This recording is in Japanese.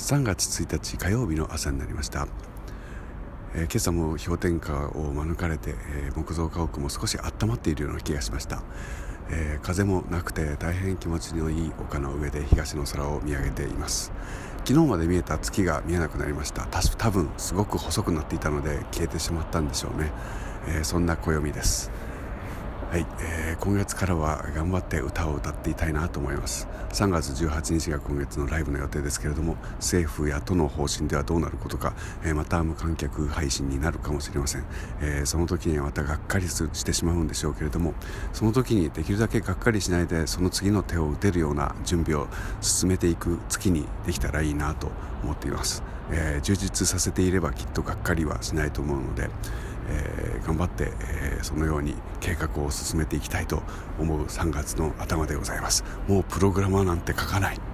3月1日火曜日の朝になりました、えー、今朝も氷点下を免れて、えー、木造家屋も少し温まっているような気がしました、えー、風もなくて大変気持ちのいい丘の上で東の空を見上げています。昨日まで見えた月が見えなくなりました。多分すごく細くなっていたので消えてしまったんでしょうね、えそんな暦です。はい、えー、今月からは頑張って歌を歌っていたいなと思います。3月18日が今月のライブの予定ですけれども政府や都の方針ではどうなることか、えー、また無観客配信になるかもしれません、えー、その時にはまたがっかりしてしまうんでしょうけれどもその時にできるだけがっかりしないでその次の手を打てるような準備を進めていく月にできたらいいなと思っています、えー、充実させていればきっとがっかりはしないと思うのでえー、頑張って、えー、そのように計画を進めていきたいと思う3月の頭でございます。もうプログラマーなんて書かない。